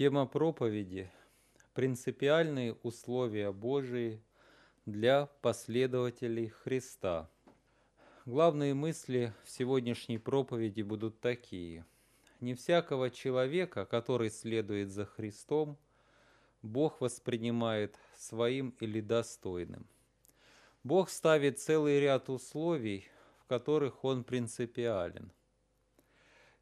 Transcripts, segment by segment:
Тема проповеди – принципиальные условия Божии для последователей Христа. Главные мысли в сегодняшней проповеди будут такие. Не всякого человека, который следует за Христом, Бог воспринимает своим или достойным. Бог ставит целый ряд условий, в которых Он принципиален.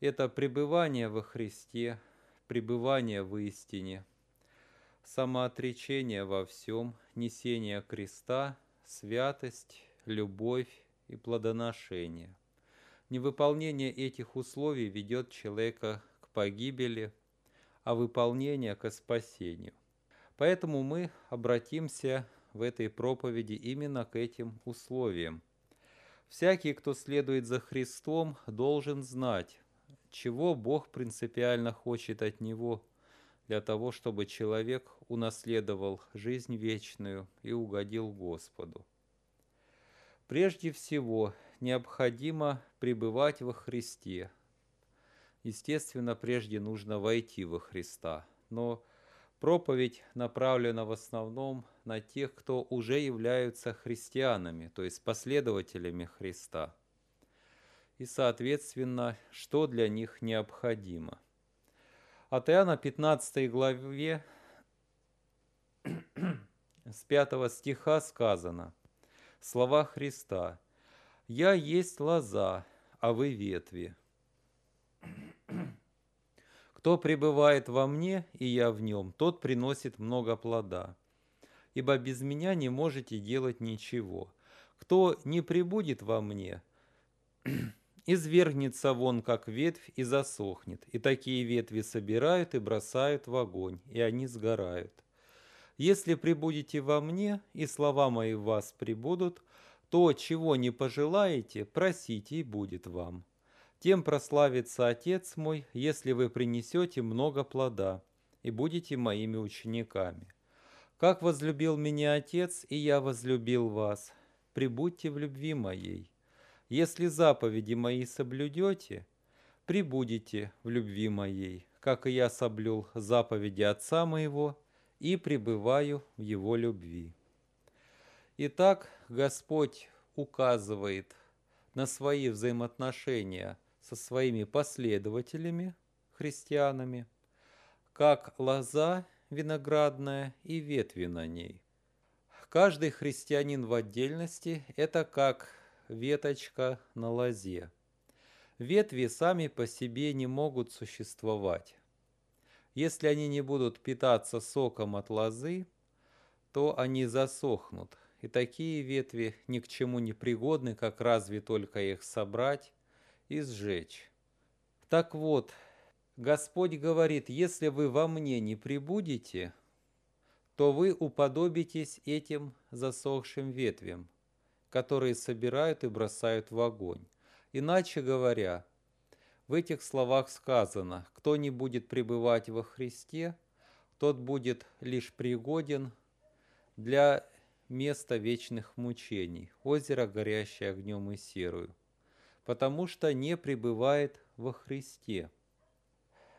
Это пребывание во Христе – пребывание в истине, самоотречение во всем, несение креста, святость, любовь и плодоношение. Невыполнение этих условий ведет человека к погибели, а выполнение к спасению. Поэтому мы обратимся в этой проповеди именно к этим условиям. Всякий, кто следует за Христом, должен знать, чего Бог принципиально хочет от него для того, чтобы человек унаследовал жизнь вечную и угодил Господу. Прежде всего, необходимо пребывать во Христе. Естественно, прежде нужно войти во Христа, но проповедь направлена в основном на тех, кто уже являются христианами, то есть последователями Христа – и, соответственно, что для них необходимо. От Иоанна 15 главе с 5 стиха сказано слова Христа «Я есть лоза, а вы ветви. Кто пребывает во мне, и я в нем, тот приносит много плода. Ибо без меня не можете делать ничего. Кто не прибудет во мне, извергнется вон, как ветвь, и засохнет. И такие ветви собирают и бросают в огонь, и они сгорают. Если прибудете во мне, и слова мои в вас прибудут, то, чего не пожелаете, просите, и будет вам. Тем прославится Отец мой, если вы принесете много плода, и будете моими учениками. Как возлюбил меня Отец, и я возлюбил вас, прибудьте в любви моей. Если заповеди мои соблюдете, прибудете в любви моей, как и я соблюл заповеди Отца моего и пребываю в его любви. Итак, Господь указывает на свои взаимоотношения со своими последователями, христианами, как лоза виноградная и ветви на ней. Каждый христианин в отдельности – это как веточка на лозе. Ветви сами по себе не могут существовать. Если они не будут питаться соком от лозы, то они засохнут, и такие ветви ни к чему не пригодны, как разве только их собрать и сжечь. Так вот, Господь говорит, если вы во мне не прибудете, то вы уподобитесь этим засохшим ветвям – которые собирают и бросают в огонь. Иначе говоря, в этих словах сказано, кто не будет пребывать во Христе, тот будет лишь пригоден для места вечных мучений, озеро, горящее огнем и серую, потому что не пребывает во Христе.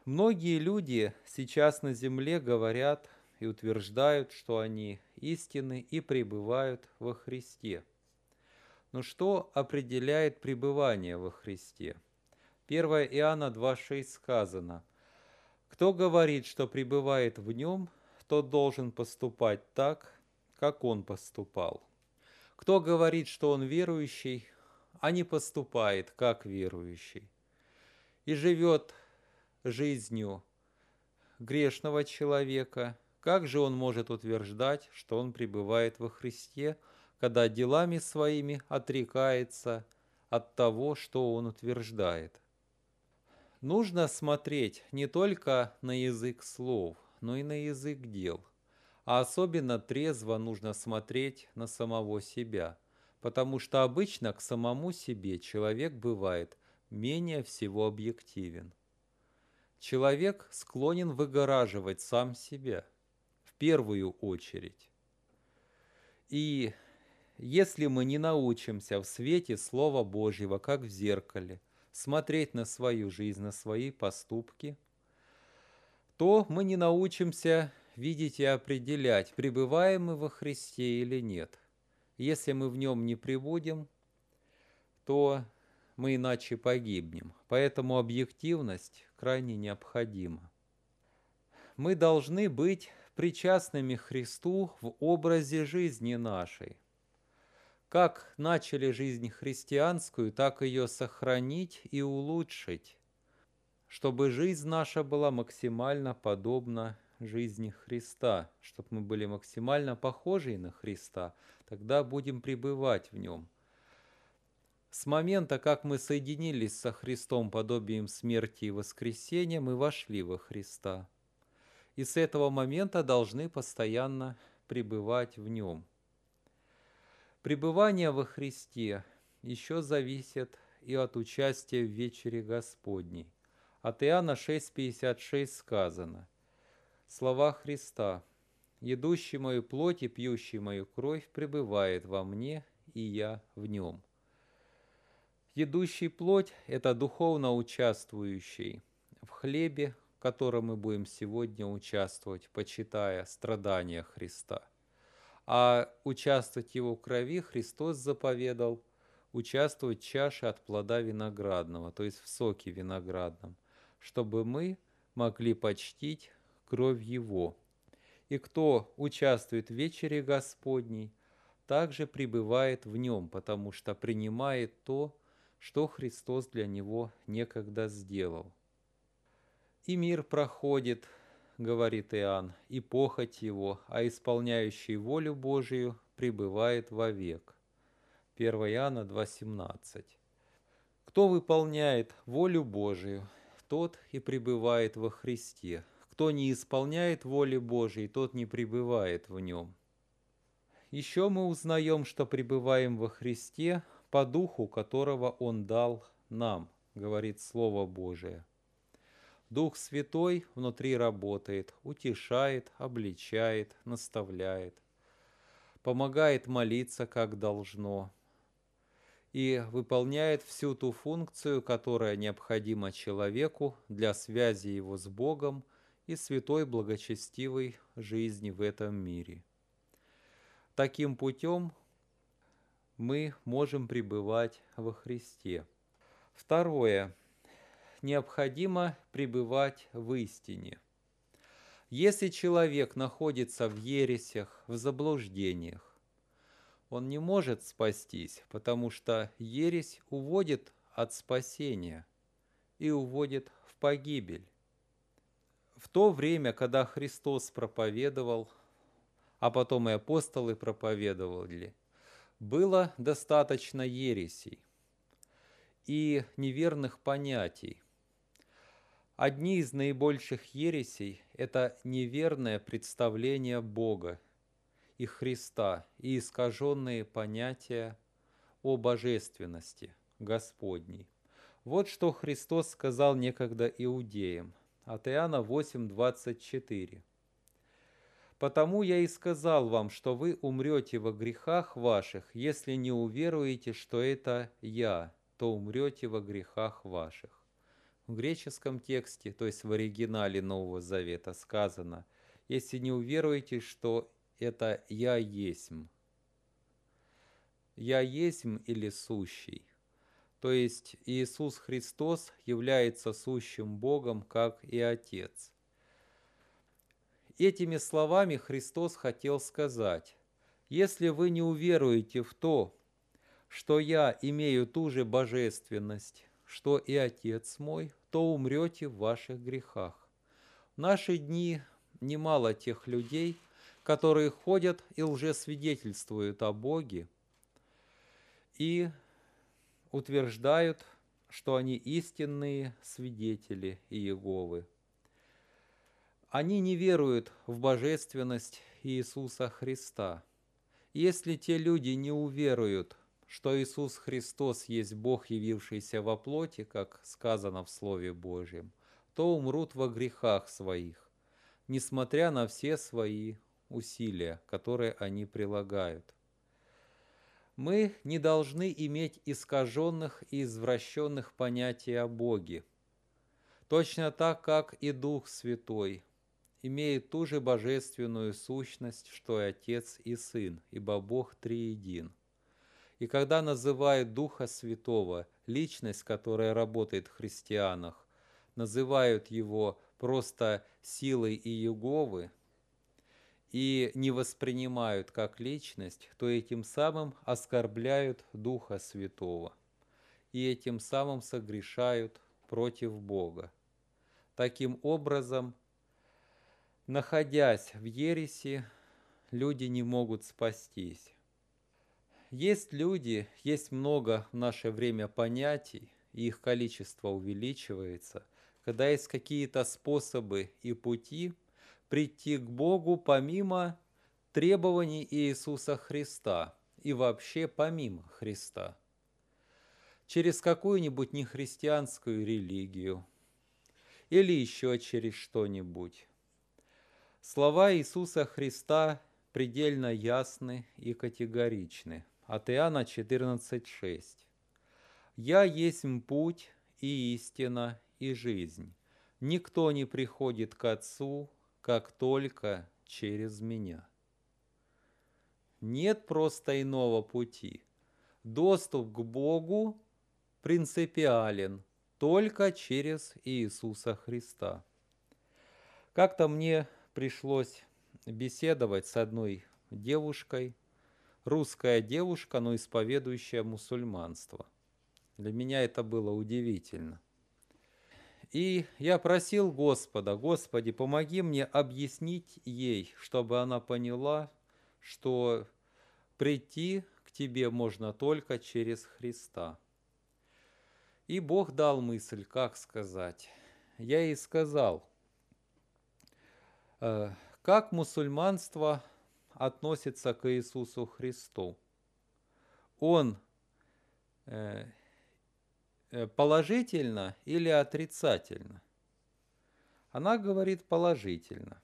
Многие люди сейчас на земле говорят и утверждают, что они истины и пребывают во Христе – но что определяет пребывание во Христе? 1 Иоанна 2.6 сказано, «Кто говорит, что пребывает в нем, тот должен поступать так, как он поступал. Кто говорит, что он верующий, а не поступает, как верующий, и живет жизнью грешного человека, как же он может утверждать, что он пребывает во Христе, когда делами своими отрекается от того, что он утверждает. Нужно смотреть не только на язык слов, но и на язык дел. А особенно трезво нужно смотреть на самого себя, потому что обычно к самому себе человек бывает менее всего объективен. Человек склонен выгораживать сам себя в первую очередь. И если мы не научимся в свете Слова Божьего, как в зеркале, смотреть на свою жизнь, на свои поступки, то мы не научимся видеть и определять, пребываем мы во Христе или нет. Если мы в нем не пребудем, то мы иначе погибнем. Поэтому объективность крайне необходима. Мы должны быть причастными Христу в образе жизни нашей. Как начали жизнь христианскую, так ее сохранить и улучшить, чтобы жизнь наша была максимально подобна жизни Христа, чтобы мы были максимально похожи на Христа, тогда будем пребывать в Нем. С момента, как мы соединились со Христом подобием смерти и воскресения, мы вошли во Христа. И с этого момента должны постоянно пребывать в Нем. Пребывание во Христе еще зависит и от участия в вечере Господней. От Иоанна 6,56 сказано – Слова Христа. «Едущий мою плоть и пьющий мою кровь пребывает во мне, и я в нем». Едущий плоть – это духовно участвующий в хлебе, в котором мы будем сегодня участвовать, почитая страдания Христа. А участвовать Его крови Христос заповедал участвовать в чаше от плода виноградного, то есть в соке виноградном, чтобы мы могли почтить кровь Его. И кто участвует в вечере Господней, также пребывает в нем, потому что принимает то, что Христос для него некогда сделал. «И мир проходит, — говорит Иоанн, — и похоть его, а исполняющий волю Божию пребывает вовек». 1 Иоанна 2,17. Кто выполняет волю Божию, тот и пребывает во Христе, кто не исполняет воли Божьей, тот не пребывает в нем. Еще мы узнаем, что пребываем во Христе по духу, которого Он дал нам, говорит Слово Божие. Дух Святой внутри работает, утешает, обличает, наставляет, помогает молиться, как должно, и выполняет всю ту функцию, которая необходима человеку для связи его с Богом – и святой благочестивой жизни в этом мире. Таким путем мы можем пребывать во Христе. Второе. Необходимо пребывать в истине. Если человек находится в ересях, в заблуждениях, он не может спастись, потому что ересь уводит от спасения и уводит в погибель в то время, когда Христос проповедовал, а потом и апостолы проповедовали, было достаточно ересей и неверных понятий. Одни из наибольших ересей – это неверное представление Бога и Христа и искаженные понятия о божественности Господней. Вот что Христос сказал некогда иудеям от Иоанна 8:24. «Потому я и сказал вам, что вы умрете во грехах ваших, если не уверуете, что это я, то умрете во грехах ваших». В греческом тексте, то есть в оригинале Нового Завета, сказано, если не уверуете, что это «я есмь». «Я есмь» или «сущий». То есть Иисус Христос является сущим Богом, как и Отец. Этими словами Христос хотел сказать, если вы не уверуете в то, что я имею ту же божественность, что и Отец мой, то умрете в ваших грехах. В наши дни немало тех людей, которые ходят и лжесвидетельствуют о Боге, и утверждают, что они истинные свидетели Иеговы. Они не веруют в божественность Иисуса Христа. Если те люди не уверуют, что Иисус Христос есть Бог, явившийся во плоти, как сказано в Слове Божьем, то умрут во грехах своих, несмотря на все свои усилия, которые они прилагают мы не должны иметь искаженных и извращенных понятий о Боге. Точно так, как и Дух Святой имеет ту же божественную сущность, что и Отец и Сын, ибо Бог триедин. И когда называют Духа Святого, личность, которая работает в христианах, называют его просто силой Иеговы и не воспринимают как личность, то этим самым оскорбляют Духа Святого и этим самым согрешают против Бога. Таким образом, находясь в ереси, люди не могут спастись. Есть люди, есть много в наше время понятий, и их количество увеличивается, когда есть какие-то способы и пути прийти к Богу помимо требований Иисуса Христа и вообще помимо Христа. Через какую-нибудь нехристианскую религию или еще через что-нибудь. Слова Иисуса Христа предельно ясны и категоричны. От Иоанна 14,6. «Я есть путь и истина и жизнь. Никто не приходит к Отцу, как только через меня». Нет просто иного пути. Доступ к Богу принципиален только через Иисуса Христа. Как-то мне пришлось беседовать с одной девушкой, русская девушка, но исповедующая мусульманство. Для меня это было удивительно. И я просил Господа, Господи, помоги мне объяснить ей, чтобы она поняла, что прийти к Тебе можно только через Христа. И Бог дал мысль, как сказать. Я ей сказал, э, как мусульманство относится к Иисусу Христу. Он э, э, положительно или отрицательно? Она говорит положительно.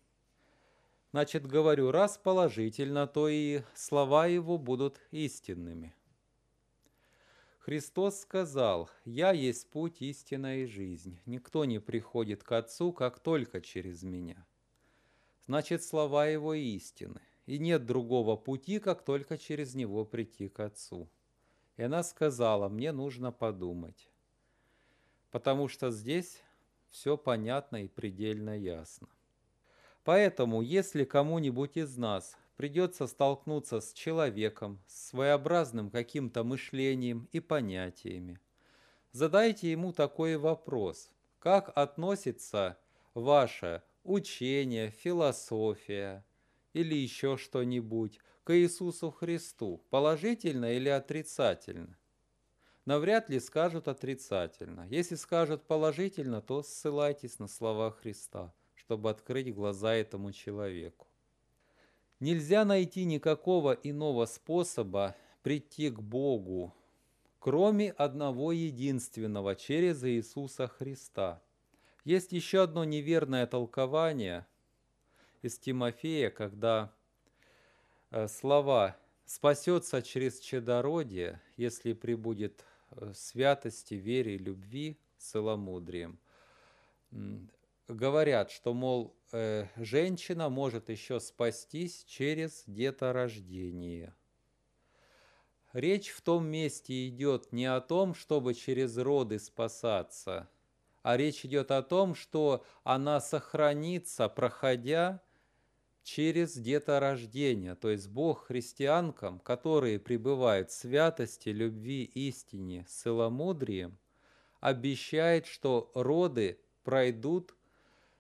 Значит, говорю, раз положительно, то и слова его будут истинными. Христос сказал, «Я есть путь, истина и жизнь. Никто не приходит к Отцу, как только через Меня». Значит, слова Его истины – и нет другого пути, как только через него прийти к Отцу. И она сказала, мне нужно подумать, потому что здесь все понятно и предельно ясно. Поэтому, если кому-нибудь из нас придется столкнуться с человеком, с своеобразным каким-то мышлением и понятиями, задайте ему такой вопрос. Как относится ваше учение, философия, или еще что-нибудь к Иисусу Христу, положительно или отрицательно? Навряд ли скажут отрицательно. Если скажут положительно, то ссылайтесь на слова Христа, чтобы открыть глаза этому человеку. Нельзя найти никакого иного способа прийти к Богу, кроме одного единственного, через Иисуса Христа. Есть еще одно неверное толкование – из Тимофея, когда э, слова «спасется через чадородие, если прибудет э, святости, вере, любви, целомудрием». Говорят, что, мол, э, женщина может еще спастись через деторождение. Речь в том месте идет не о том, чтобы через роды спасаться, а речь идет о том, что она сохранится, проходя через деторождение, то есть Бог христианкам, которые пребывают в святости, любви, истине, целомудрием, обещает, что роды пройдут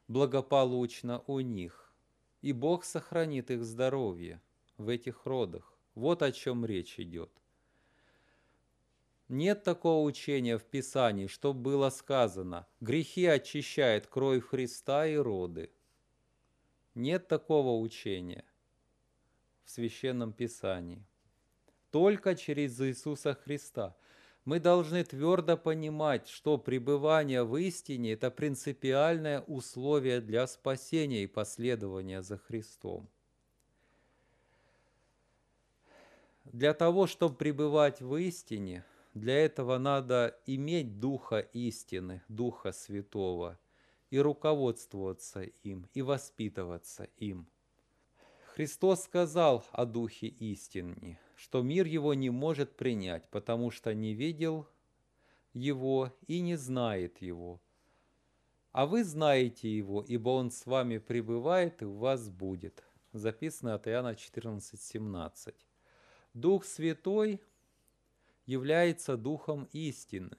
благополучно у них, и Бог сохранит их здоровье в этих родах. Вот о чем речь идет. Нет такого учения в Писании, что было сказано «грехи очищает кровь Христа и роды». Нет такого учения в Священном Писании. Только через Иисуса Христа. Мы должны твердо понимать, что пребывание в истине – это принципиальное условие для спасения и последования за Христом. Для того, чтобы пребывать в истине, для этого надо иметь Духа истины, Духа Святого – и руководствоваться им, и воспитываться им. Христос сказал о Духе истины, что мир его не может принять, потому что не видел его и не знает его. А вы знаете его, ибо он с вами пребывает и у вас будет. Записано от Иоанна 14:17. Дух Святой является Духом истины.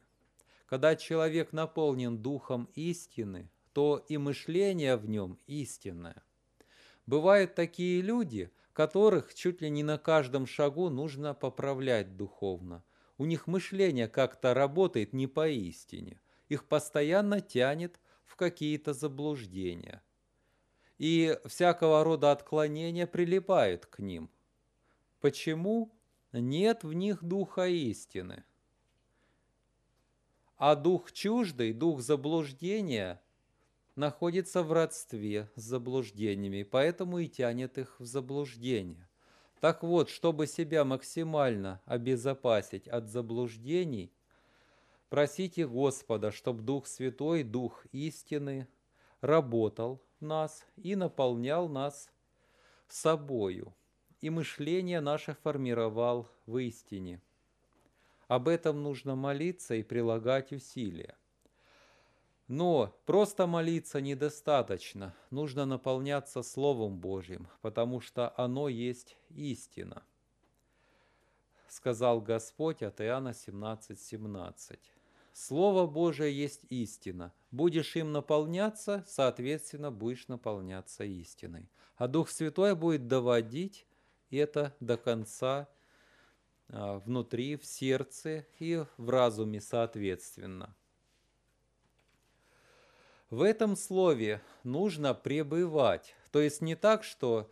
Когда человек наполнен Духом истины, то и мышление в нем истинное. Бывают такие люди, которых чуть ли не на каждом шагу нужно поправлять духовно. У них мышление как-то работает не по истине. Их постоянно тянет в какие-то заблуждения. И всякого рода отклонения прилипают к ним. Почему? Нет в них духа истины. А дух чуждый, дух заблуждения находится в родстве с заблуждениями, поэтому и тянет их в заблуждение. Так вот, чтобы себя максимально обезопасить от заблуждений, просите Господа, чтобы Дух Святой, Дух истины работал в нас и наполнял нас собою, и мышление наше формировал в истине. Об этом нужно молиться и прилагать усилия. Но просто молиться недостаточно, нужно наполняться Словом Божьим, потому что оно есть истина. Сказал Господь от Иоанна 17:17. 17. Слово Божие есть истина. Будешь им наполняться, соответственно, будешь наполняться истиной. А Дух Святой будет доводить это до конца а, внутри, в сердце и в разуме соответственно. В этом слове нужно пребывать. То есть не так, что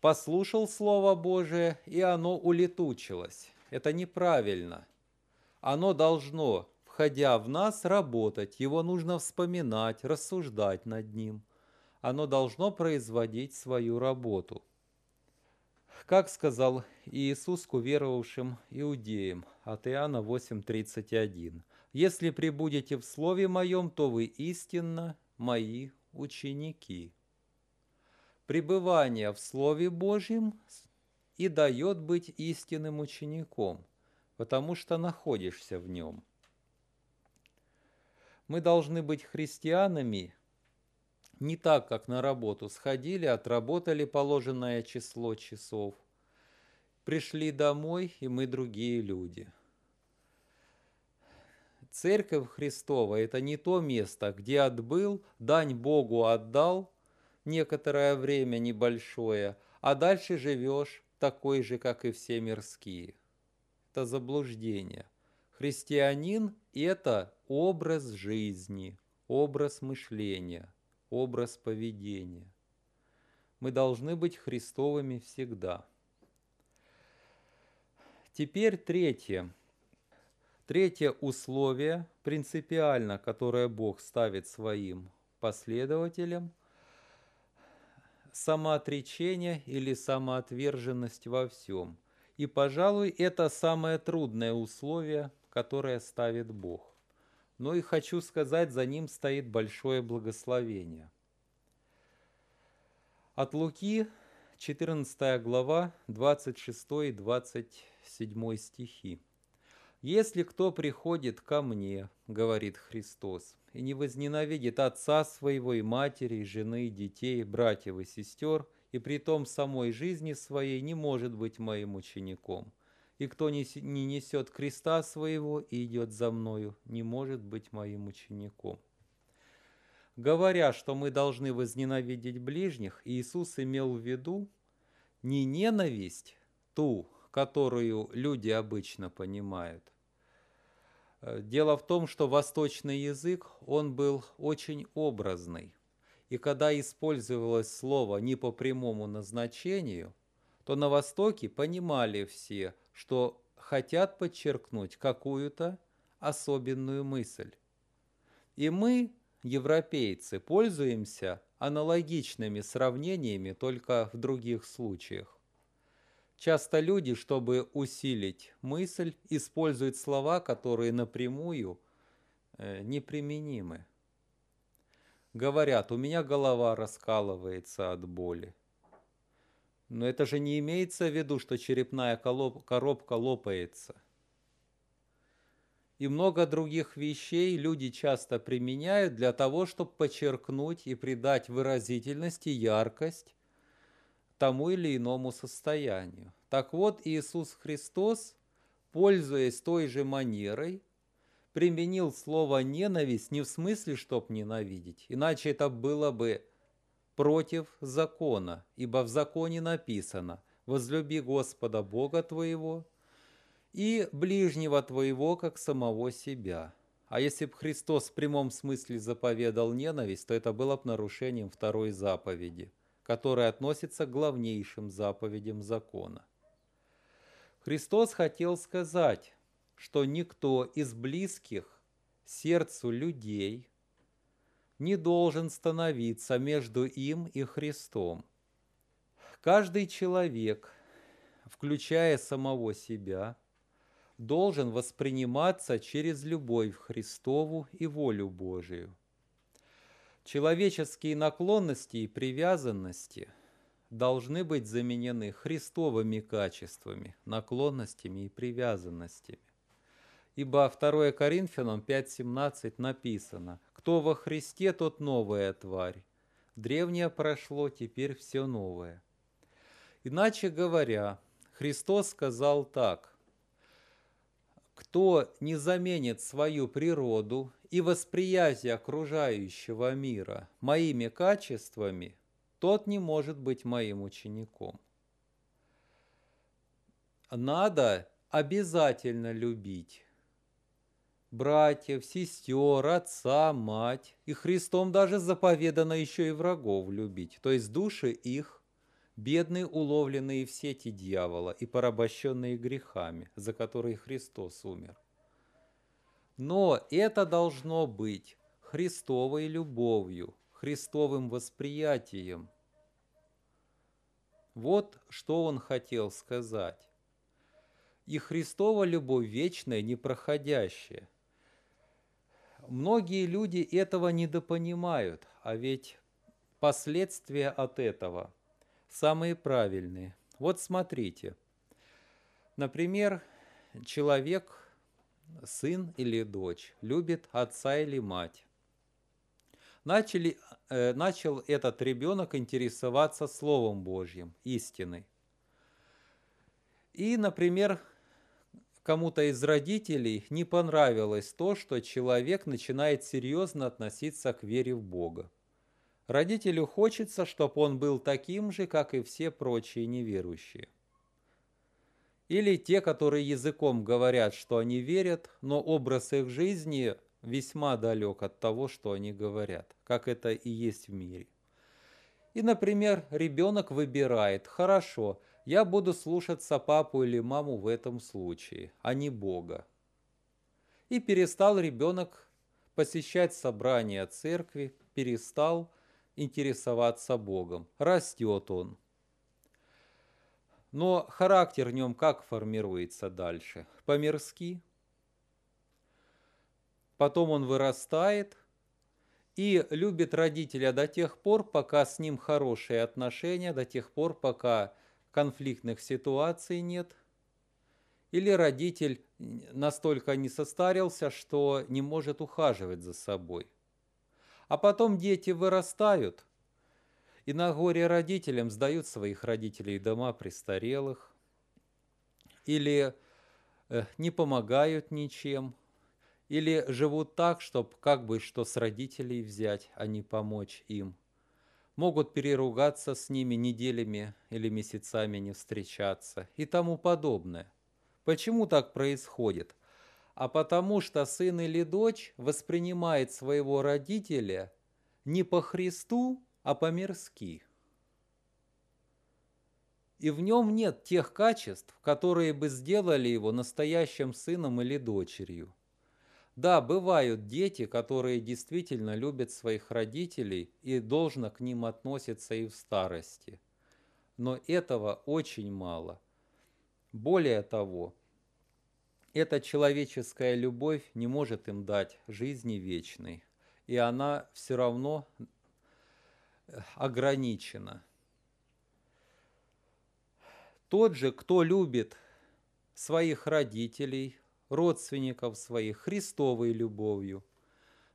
послушал Слово Божие, и оно улетучилось. Это неправильно. Оно должно, входя в нас, работать. Его нужно вспоминать, рассуждать над ним. Оно должно производить свою работу. Как сказал Иисус к уверовавшим иудеям от Иоанна 8.31. Если прибудете в Слове Моем, то вы истинно мои ученики. Пребывание в Слове Божьем и дает быть истинным учеником, потому что находишься в нем. Мы должны быть христианами не так, как на работу сходили, отработали положенное число часов, пришли домой, и мы другие люди – Церковь Христова – это не то место, где отбыл, дань Богу отдал некоторое время небольшое, а дальше живешь такой же, как и все мирские. Это заблуждение. Христианин – это образ жизни, образ мышления, образ поведения. Мы должны быть Христовыми всегда. Теперь третье – Третье условие, принципиально, которое Бог ставит своим последователям, самоотречение или самоотверженность во всем. И, пожалуй, это самое трудное условие, которое ставит Бог. Но и хочу сказать, за ним стоит большое благословение. От Луки, 14 глава, 26 и 27 стихи. «Если кто приходит ко мне, — говорит Христос, — и не возненавидит отца своего и матери, и жены, и детей, братьев и сестер, и при том самой жизни своей не может быть моим учеником. И кто не, не несет креста своего и идет за мною, не может быть моим учеником». Говоря, что мы должны возненавидеть ближних, Иисус имел в виду не ненависть, ту, которую люди обычно понимают. Э, дело в том, что восточный язык, он был очень образный. И когда использовалось слово не по прямому назначению, то на Востоке понимали все, что хотят подчеркнуть какую-то особенную мысль. И мы, европейцы, пользуемся аналогичными сравнениями только в других случаях. Часто люди, чтобы усилить мысль, используют слова, которые напрямую э, неприменимы. говорят, у меня голова раскалывается от боли. Но это же не имеется в виду, что черепная коробка лопается. И много других вещей люди часто применяют для того, чтобы подчеркнуть и придать выразительность и яркость тому или иному состоянию. Так вот, Иисус Христос, пользуясь той же манерой, применил слово «ненависть» не в смысле, чтоб ненавидеть, иначе это было бы против закона, ибо в законе написано «возлюби Господа Бога твоего и ближнего твоего, как самого себя». А если бы Христос в прямом смысле заповедал ненависть, то это было бы нарушением второй заповеди, которая относится к главнейшим заповедям закона. Христос хотел сказать, что никто из близких сердцу людей не должен становиться между им и Христом. Каждый человек, включая самого себя, должен восприниматься через любовь Христову и волю Божию. Человеческие наклонности и привязанности должны быть заменены христовыми качествами, наклонностями и привязанностями. Ибо 2 Коринфянам 5.17 написано – кто во Христе, тот новая тварь. Древнее прошло, теперь все новое. Иначе говоря, Христос сказал так. Кто не заменит свою природу и восприятие окружающего мира моими качествами, тот не может быть моим учеником. Надо обязательно любить братьев, сестер, отца, мать. И Христом даже заповедано еще и врагов любить, то есть души их, бедные, уловленные в сети дьявола и порабощенные грехами, за которые Христос умер. Но это должно быть Христовой любовью, Христовым восприятием. Вот что он хотел сказать. И Христова любовь вечная, непроходящая – Многие люди этого недопонимают, а ведь последствия от этого самые правильные. Вот смотрите. Например, человек, сын или дочь, любит отца или мать. Начали, э, начал этот ребенок интересоваться Словом Божьим, истиной. И, например, кому-то из родителей не понравилось то, что человек начинает серьезно относиться к вере в Бога. Родителю хочется, чтобы он был таким же, как и все прочие неверующие. Или те, которые языком говорят, что они верят, но образ их жизни весьма далек от того, что они говорят, как это и есть в мире. И, например, ребенок выбирает, хорошо, я буду слушаться папу или маму в этом случае, а не Бога. И перестал ребенок посещать собрания церкви, перестал интересоваться Богом. Растет он. Но характер в нем как формируется дальше? По-мирски. Потом он вырастает и любит родителя до тех пор, пока с ним хорошие отношения, до тех пор, пока конфликтных ситуаций нет, или родитель настолько не состарился, что не может ухаживать за собой. А потом дети вырастают, и на горе родителям сдают своих родителей дома престарелых, или э, не помогают ничем, или живут так, чтобы как бы что с родителей взять, а не помочь им могут переругаться с ними неделями или месяцами не встречаться и тому подобное. Почему так происходит? А потому что сын или дочь воспринимает своего родителя не по Христу, а по-мирски. И в нем нет тех качеств, которые бы сделали его настоящим сыном или дочерью – да, бывают дети, которые действительно любят своих родителей и должно к ним относиться и в старости. Но этого очень мало. Более того, эта человеческая любовь не может им дать жизни вечной. и она все равно ограничена. Тот же, кто любит своих родителей, родственников своих Христовой любовью.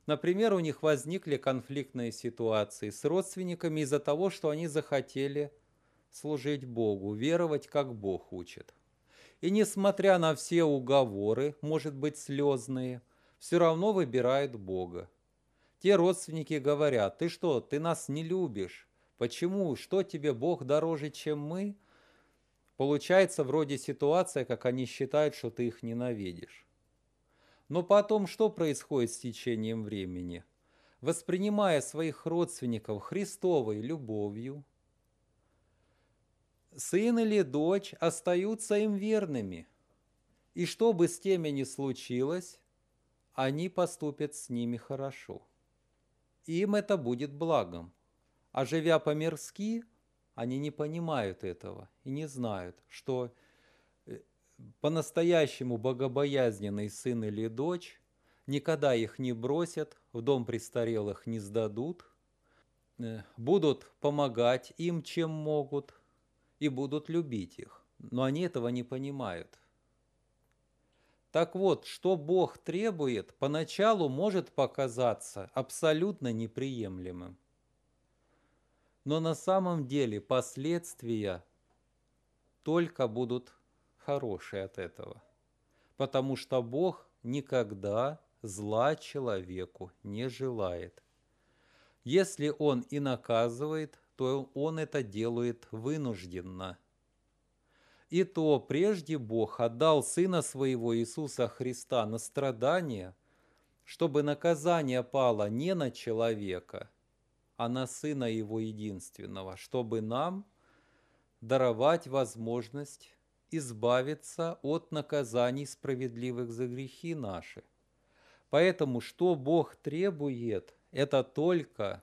Например, у них возникли конфликтные ситуации с родственниками из-за того, что они захотели служить Богу, веровать, как Бог учит. И несмотря на все уговоры, может быть, слезные, все равно выбирают Бога. Те родственники говорят, ты что, ты нас не любишь? Почему? Что тебе Бог дороже, чем мы? Получается вроде ситуация, как они считают, что ты их ненавидишь. Но потом что происходит с течением времени? Воспринимая своих родственников Христовой любовью, сын или дочь остаются им верными. И что бы с теми ни случилось, они поступят с ними хорошо. Им это будет благом. А живя по-мирски – они не понимают этого и не знают, что э, по-настоящему богобоязненный сын или дочь никогда их не бросят, в дом престарелых не сдадут, э, будут помогать им, чем могут, и будут любить их. Но они этого не понимают. Так вот, что Бог требует, поначалу может показаться абсолютно неприемлемым. Но на самом деле последствия только будут хорошие от этого. Потому что Бог никогда зла человеку не желает. Если Он и наказывает, то Он это делает вынужденно. И то прежде Бог отдал Сына Своего Иисуса Христа на страдания, чтобы наказание пало не на человека – а на Сына Его Единственного, чтобы нам даровать возможность избавиться от наказаний справедливых за грехи наши. Поэтому что Бог требует, это только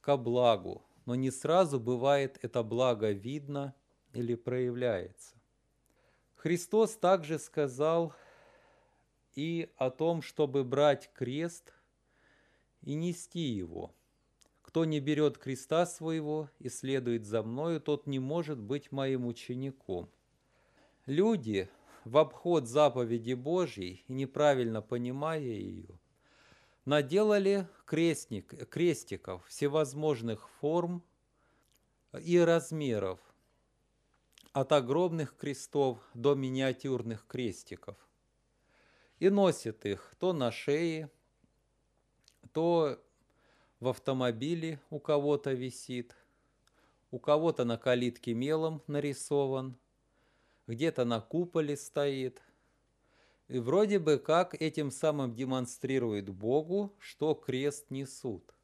ко благу, но не сразу бывает это благо видно или проявляется. Христос также сказал и о том, чтобы брать крест и нести его – кто не берет креста своего и следует за мною, тот не может быть моим учеником. Люди в обход заповеди Божьей неправильно понимая ее, наделали крестник, крестиков всевозможных форм и размеров, от огромных крестов до миниатюрных крестиков, и носят их то на шее, то в автомобиле у кого-то висит, у кого-то на калитке мелом нарисован, где-то на куполе стоит. И вроде бы как этим самым демонстрирует Богу, что крест несут.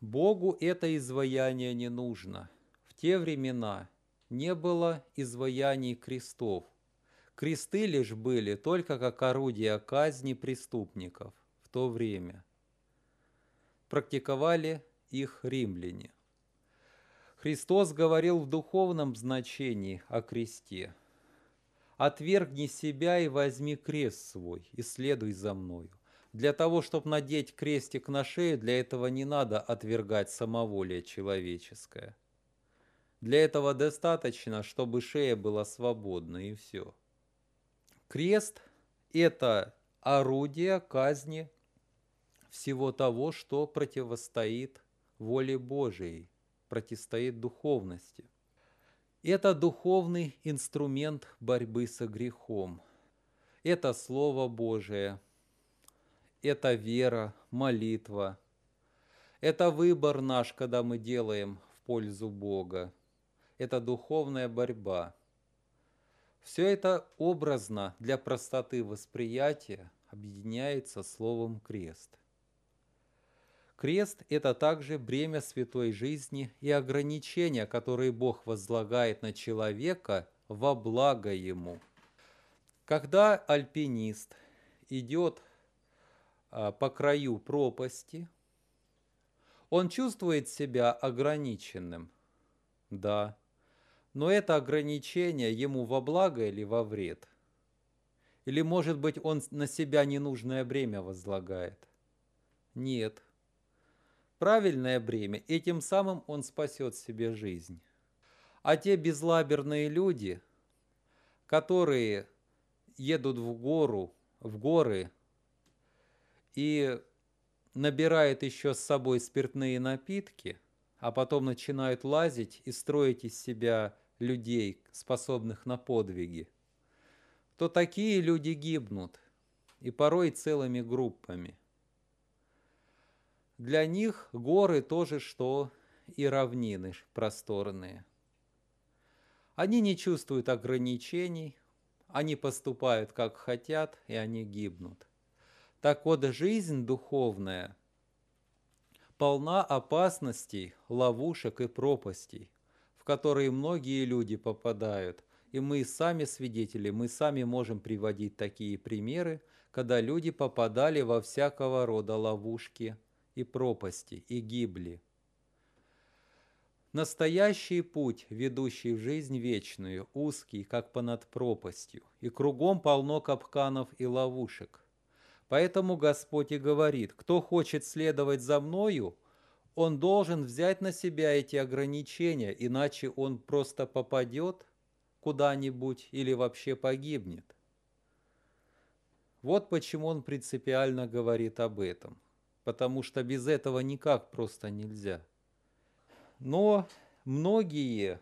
Богу это изваяние не нужно. В те времена не было изваяний крестов. Кресты лишь были только как орудия казни преступников в то время практиковали их римляне. Христос говорил в духовном значении о кресте. «Отвергни себя и возьми крест свой, и следуй за мною». Для того, чтобы надеть крестик на шею, для этого не надо отвергать самоволие человеческое. Для этого достаточно, чтобы шея была свободна, и все. Крест – это орудие казни всего того, что противостоит воле Божией, противостоит духовности. Это духовный инструмент борьбы со грехом. Это Слово Божие, это вера, молитва, это выбор наш, когда мы делаем в пользу Бога. Это духовная борьба. Все это образно для простоты восприятия объединяется словом «крест». Крест – это также бремя святой жизни и ограничения, которые Бог возлагает на человека во благо ему. Когда альпинист идет а, по краю пропасти, он чувствует себя ограниченным. Да, но это ограничение ему во благо или во вред? Или, может быть, он на себя ненужное бремя возлагает? Нет. Правильное бремя, и тем самым он спасет себе жизнь. А те безлаберные люди, которые едут в гору, в горы и набирают еще с собой спиртные напитки, а потом начинают лазить и строить из себя людей, способных на подвиги, то такие люди гибнут, и порой целыми группами. Для них горы тоже что и равнины просторные. Они не чувствуют ограничений, они поступают как хотят, и они гибнут. Так вот, жизнь духовная полна опасностей, ловушек и пропастей, в которые многие люди попадают. И мы сами свидетели, мы сами можем приводить такие примеры, когда люди попадали во всякого рода ловушки и пропасти и гибли. Настоящий путь, ведущий в жизнь вечную, узкий, как понад пропастью, и кругом полно капканов и ловушек – Поэтому Господь и говорит, кто хочет следовать за мною, он должен взять на себя эти ограничения, иначе он просто попадет куда-нибудь или вообще погибнет. Вот почему он принципиально говорит об этом, потому что без этого никак просто нельзя. Но многие,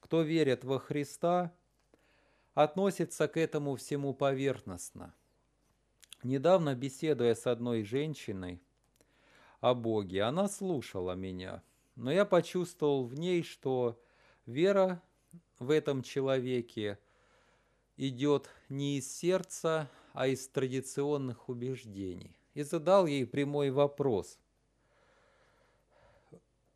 кто верят во Христа, относятся к этому всему поверхностно – Недавно, беседуя с одной женщиной о Боге, она слушала меня, но я почувствовал в ней, что вера в этом человеке идет не из сердца, а из традиционных убеждений. И задал ей прямой вопрос.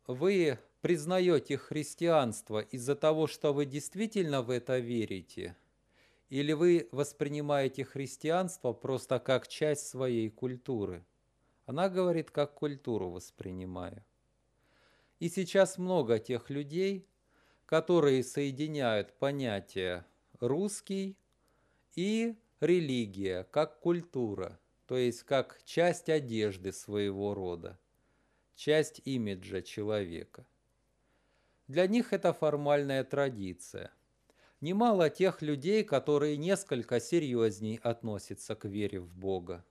Вы признаете христианство из-за того, что вы действительно в это верите – или вы воспринимаете христианство просто как часть своей культуры? Она говорит, как культуру воспринимаю. И сейчас много тех людей, которые соединяют понятия русский и религия как культура, то есть как часть одежды своего рода, часть имиджа человека. Для них это формальная традиция – немало тех людей, которые несколько серьезней относятся к вере в Бога.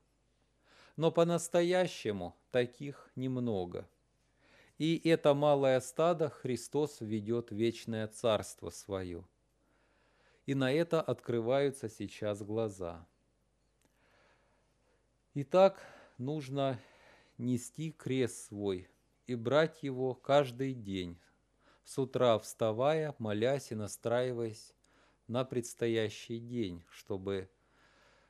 Но по-настоящему таких немного. И это малое стадо Христос ведет в вечное царство свое. И на это открываются сейчас глаза. Итак, нужно нести крест свой и брать его каждый день, с утра вставая, молясь и настраиваясь на предстоящий день, чтобы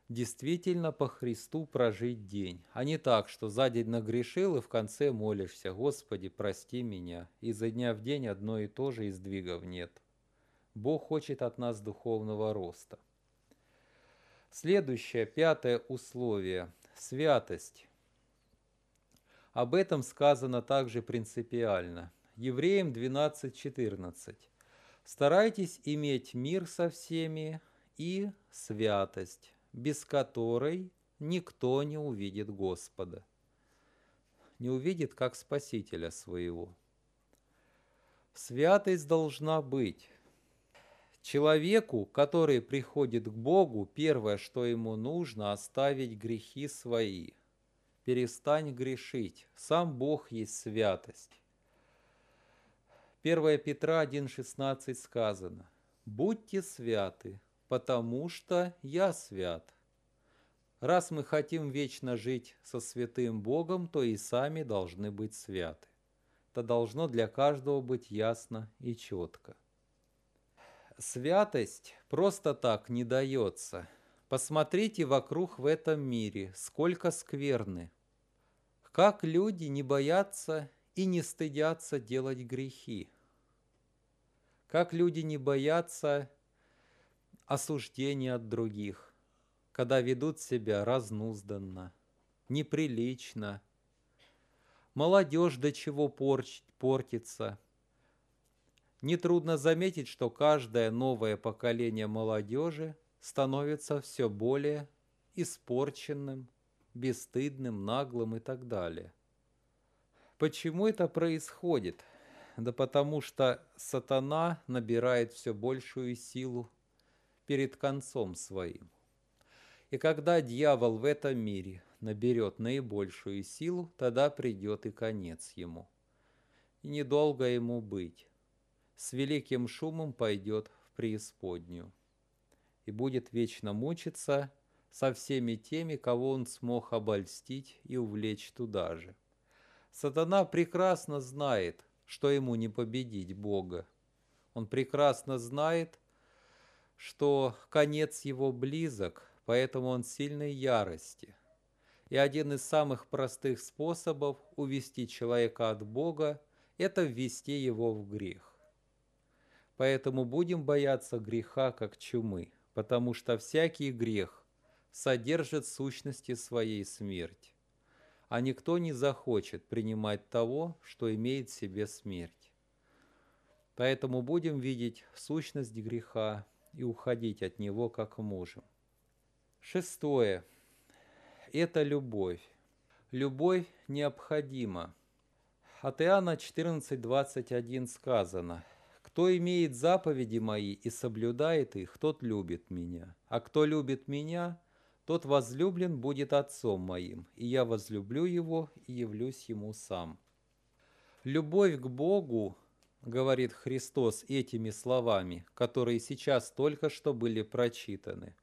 действительно по Христу прожить день, а не так, что за день нагрешил и в конце молишься, Господи, прости меня, и за дня в день одно и то же и сдвигов нет. Бог хочет от нас духовного роста. Следующее, пятое условие – святость. Об этом сказано также принципиально. Евреям 12.14. Старайтесь иметь мир со всеми и святость, без которой никто не увидит Господа. Не увидит как Спасителя своего. Святость должна быть. Человеку, который приходит к Богу, первое, что ему нужно, оставить грехи свои. Перестань грешить. Сам Бог есть святость. 1 Петра 1,16 сказано «Будьте святы, потому что я свят». Раз мы хотим вечно жить со святым Богом, то и сами должны быть святы. Это должно для каждого быть ясно и четко. Святость просто так не дается. Посмотрите вокруг в этом мире, сколько скверны. Как люди не боятся и не стыдятся делать грехи. Как люди не боятся осуждения от других, когда ведут себя разнузданно, неприлично. Молодежь до чего портится. Нетрудно заметить, что каждое новое поколение молодежи становится все более испорченным, бесстыдным, наглым и так далее. Почему это происходит? Да потому что сатана набирает все большую силу перед концом своим. И когда дьявол в этом мире наберет наибольшую силу, тогда придет и конец ему. И недолго ему быть. С великим шумом пойдет в преисподнюю и будет вечно мучиться со всеми теми, кого он смог обольстить и увлечь туда же. Сатана прекрасно знает, что ему не победить Бога. Он прекрасно знает, что конец его близок, поэтому он сильной ярости. И один из самых простых способов увести человека от Бога – это ввести его в грех. Поэтому будем бояться греха как чумы, потому что всякий грех содержит сущности своей смерть, а никто не захочет принимать того, что имеет в себе смерть. Поэтому будем видеть сущность греха и уходить от него как можем. Шестое. Это любовь. Любовь необходима. От Иоанна 14.21 сказано – кто имеет заповеди мои и соблюдает их, тот любит меня. А кто любит меня, тот возлюблен будет отцом моим, и я возлюблю его и явлюсь ему сам. Любовь к Богу, говорит Христос этими словами, которые сейчас только что были прочитаны,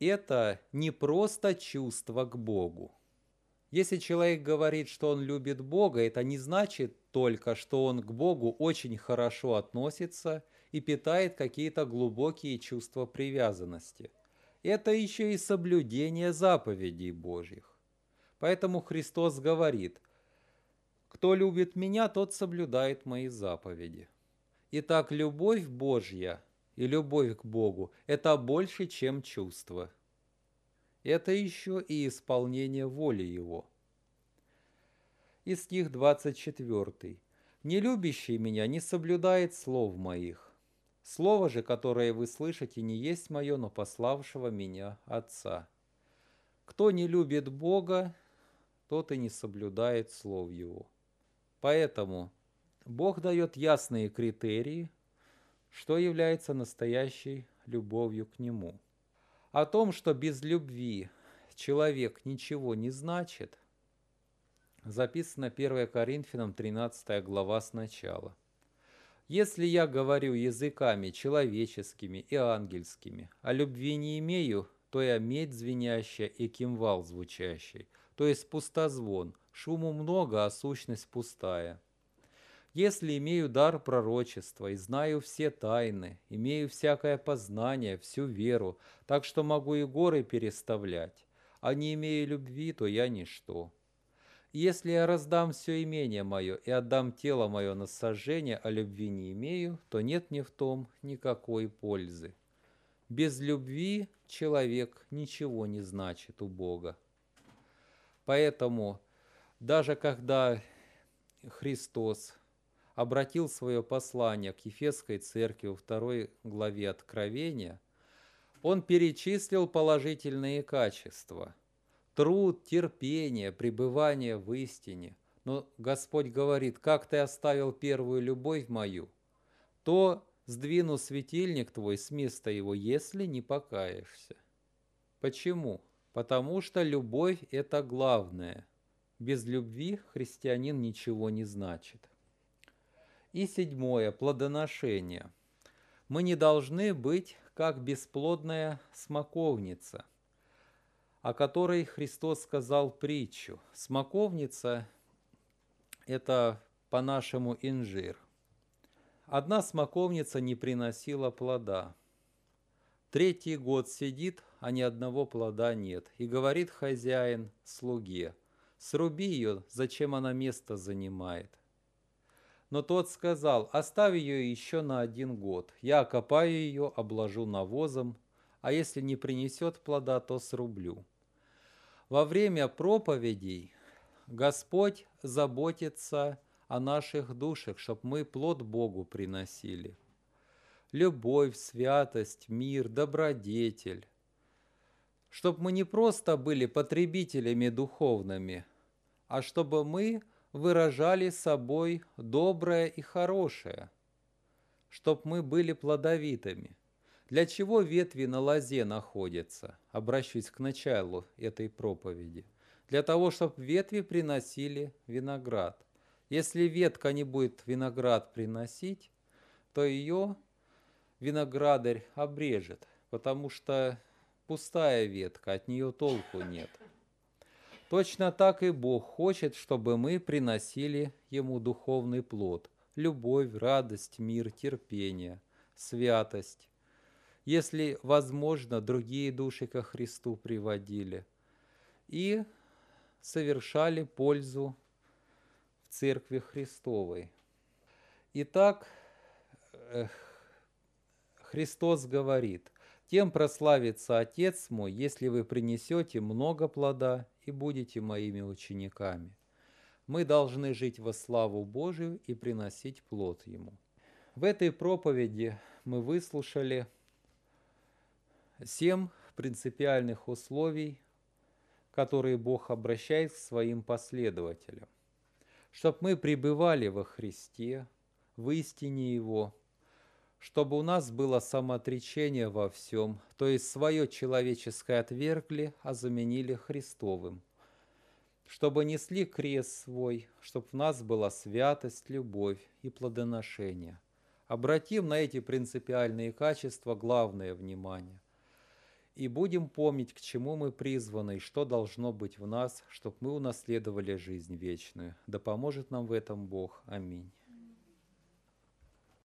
это не просто чувство к Богу. Если человек говорит, что он любит Бога, это не значит только, что он к Богу очень хорошо относится и питает какие-то глубокие чувства привязанности. Это еще и соблюдение заповедей Божьих. Поэтому Христос говорит, «Кто любит Меня, тот соблюдает Мои заповеди». Итак, любовь Божья и любовь к Богу – это больше, чем чувство – это еще и исполнение воли Его. И стих 24. «Не любящий меня не соблюдает слов моих. Слово же, которое вы слышите, не есть мое, но пославшего меня Отца. Кто не любит Бога, тот и не соблюдает слов Его». Поэтому Бог дает ясные критерии, что является настоящей любовью к Нему – о том, что без любви человек ничего не значит, записано 1 Коринфянам 13 глава сначала. «Если я говорю языками человеческими и ангельскими, а любви не имею, то я медь звенящая и кимвал звучащий, то есть пустозвон, шуму много, а сущность пустая». Если имею дар пророчества и знаю все тайны, имею всякое познание, всю веру, так что могу и горы переставлять, а не имею любви, то я ничто. Если я раздам все имение мое и отдам тело мое на сожжение, а любви не имею, то нет мне в том никакой пользы. Без любви человек ничего не значит у Бога. Поэтому даже когда Христос обратил свое послание к Ефесской церкви во второй главе Откровения, он перечислил положительные качества – труд, терпение, пребывание в истине. Но Господь говорит, как ты оставил первую любовь мою, то сдвину светильник твой с места его, если не покаешься. Почему? Потому что любовь – это главное. Без любви христианин ничего не значит. И седьмое – плодоношение. Мы не должны быть как бесплодная смоковница, о которой Христос сказал притчу. Смоковница – это по-нашему инжир. Одна смоковница не приносила плода. Третий год сидит, а ни одного плода нет. И говорит хозяин слуге, сруби ее, зачем она место занимает. Но тот сказал, оставь ее еще на один год. Я окопаю ее, обложу навозом, а если не принесет плода, то срублю. Во время проповедей Господь заботится о наших душах, чтобы мы плод Богу приносили. Любовь, святость, мир, добродетель, чтобы мы не просто были потребителями духовными, а чтобы мы выражали собой доброе и хорошее, чтобы мы были плодовитыми. Для чего ветви на лозе находятся? Обращусь к началу этой проповеди. Для того, чтобы ветви приносили виноград. Если ветка не будет виноград приносить, то ее виноградарь обрежет, потому что пустая ветка, от нее толку нет. Точно так и Бог хочет, чтобы мы приносили Ему духовный плод – любовь, радость, мир, терпение, святость. Если возможно, другие души ко Христу приводили и совершали пользу в Церкви Христовой. Итак, Христос говорит, «Тем прославится Отец мой, если вы принесете много плода и будете моими учениками». Мы должны жить во славу Божию и приносить плод Ему. В этой проповеди мы выслушали семь принципиальных условий, которые Бог обращает к своим последователям. Чтобы мы пребывали во Христе, в истине Его, чтобы у нас было самоотречение во всем, то есть свое человеческое отвергли, а заменили Христовым, чтобы несли крест свой, чтобы в нас была святость, любовь и плодоношение. Обратим на эти принципиальные качества главное внимание. И будем помнить, к чему мы призваны и что должно быть в нас, чтобы мы унаследовали жизнь вечную. Да поможет нам в этом Бог. Аминь.